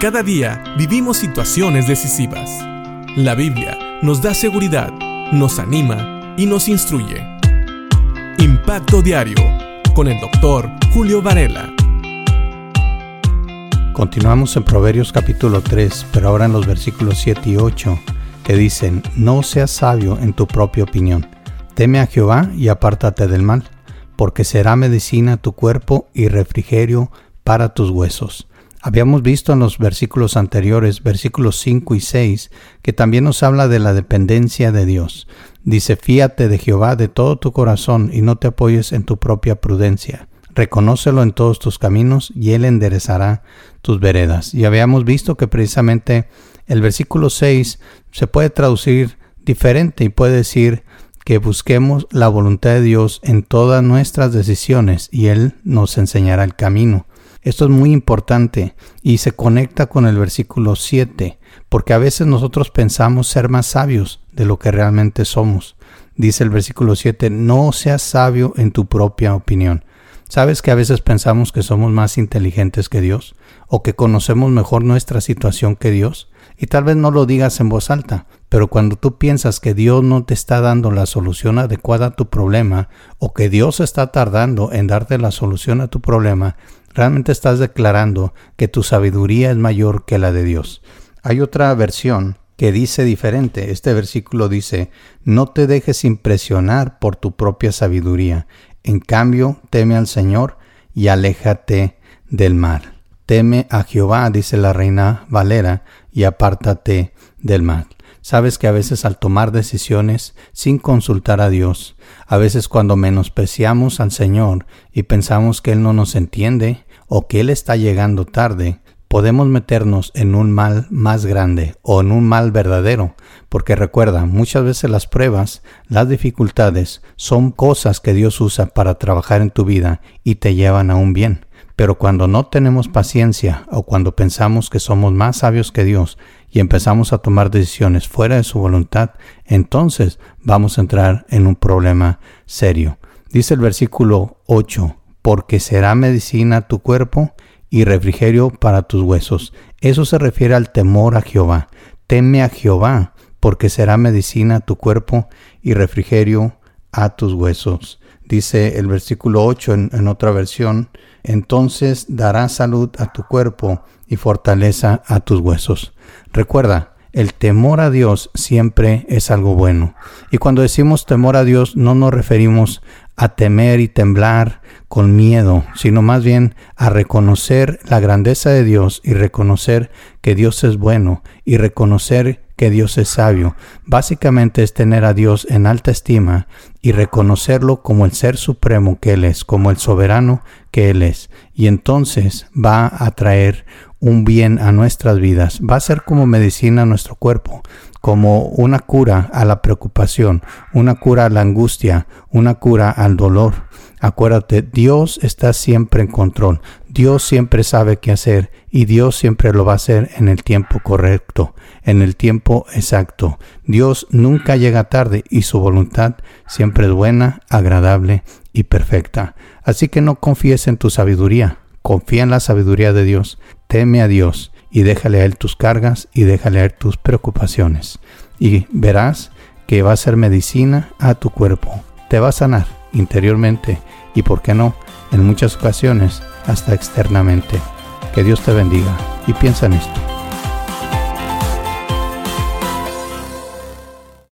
Cada día vivimos situaciones decisivas. La Biblia nos da seguridad, nos anima y nos instruye. Impacto Diario con el doctor Julio Varela. Continuamos en Proverbios capítulo 3, pero ahora en los versículos 7 y 8, que dicen, no seas sabio en tu propia opinión, teme a Jehová y apártate del mal, porque será medicina tu cuerpo y refrigerio para tus huesos. Habíamos visto en los versículos anteriores, versículos 5 y 6, que también nos habla de la dependencia de Dios. Dice, fíate de Jehová de todo tu corazón y no te apoyes en tu propia prudencia. Reconócelo en todos tus caminos y Él enderezará tus veredas. Y habíamos visto que precisamente el versículo 6 se puede traducir diferente y puede decir que busquemos la voluntad de Dios en todas nuestras decisiones y Él nos enseñará el camino. Esto es muy importante y se conecta con el versículo 7, porque a veces nosotros pensamos ser más sabios de lo que realmente somos. Dice el versículo 7, no seas sabio en tu propia opinión. ¿Sabes que a veces pensamos que somos más inteligentes que Dios? ¿O que conocemos mejor nuestra situación que Dios? Y tal vez no lo digas en voz alta, pero cuando tú piensas que Dios no te está dando la solución adecuada a tu problema, o que Dios está tardando en darte la solución a tu problema, realmente estás declarando que tu sabiduría es mayor que la de Dios. Hay otra versión que dice diferente. Este versículo dice, no te dejes impresionar por tu propia sabiduría. En cambio, teme al Señor y aléjate del mal. Teme a Jehová, dice la reina Valera, y apártate del mal. Sabes que a veces al tomar decisiones sin consultar a Dios, a veces cuando menospreciamos al Señor y pensamos que Él no nos entiende o que Él está llegando tarde, podemos meternos en un mal más grande o en un mal verdadero, porque recuerda, muchas veces las pruebas, las dificultades son cosas que Dios usa para trabajar en tu vida y te llevan a un bien. Pero cuando no tenemos paciencia o cuando pensamos que somos más sabios que Dios y empezamos a tomar decisiones fuera de su voluntad, entonces vamos a entrar en un problema serio. Dice el versículo 8, porque será medicina tu cuerpo y refrigerio para tus huesos. Eso se refiere al temor a Jehová. Teme a Jehová, porque será medicina tu cuerpo y refrigerio a tus huesos. Dice el versículo 8 en, otra versión, entonces dará salud a tu cuerpo y fortaleza a tus huesos. Recuerda, el temor a Dios siempre es algo bueno. Y cuando decimos temor a Dios no nos referimos a temer y temblar con miedo, sino más bien a reconocer la grandeza de Dios y reconocer que Dios es bueno y reconocer que Dios es sabio. Básicamente es tener a Dios en alta estima y reconocerlo como el ser supremo que Él es, como el soberano que Él es. Y entonces va a traer un bien a nuestras vidas, va a ser como medicina a nuestro cuerpo, como una cura a la preocupación, una cura a la angustia, una cura al dolor. Acuérdate, Dios está siempre en control, Dios siempre sabe qué hacer y Dios siempre lo va a hacer en el tiempo correcto, en el tiempo exacto. Dios nunca llega tarde y su voluntad siempre es buena, agradable y perfecta. Así que no confíes en tu sabiduría, confía en la sabiduría de Dios, teme a Dios y déjale a Él tus cargas y déjale a Él tus preocupaciones. Y verás que va a ser medicina a tu cuerpo. Te va a sanar interiormente y, por qué no, en muchas ocasiones hasta externamente. Que Dios te bendiga y piensa en esto.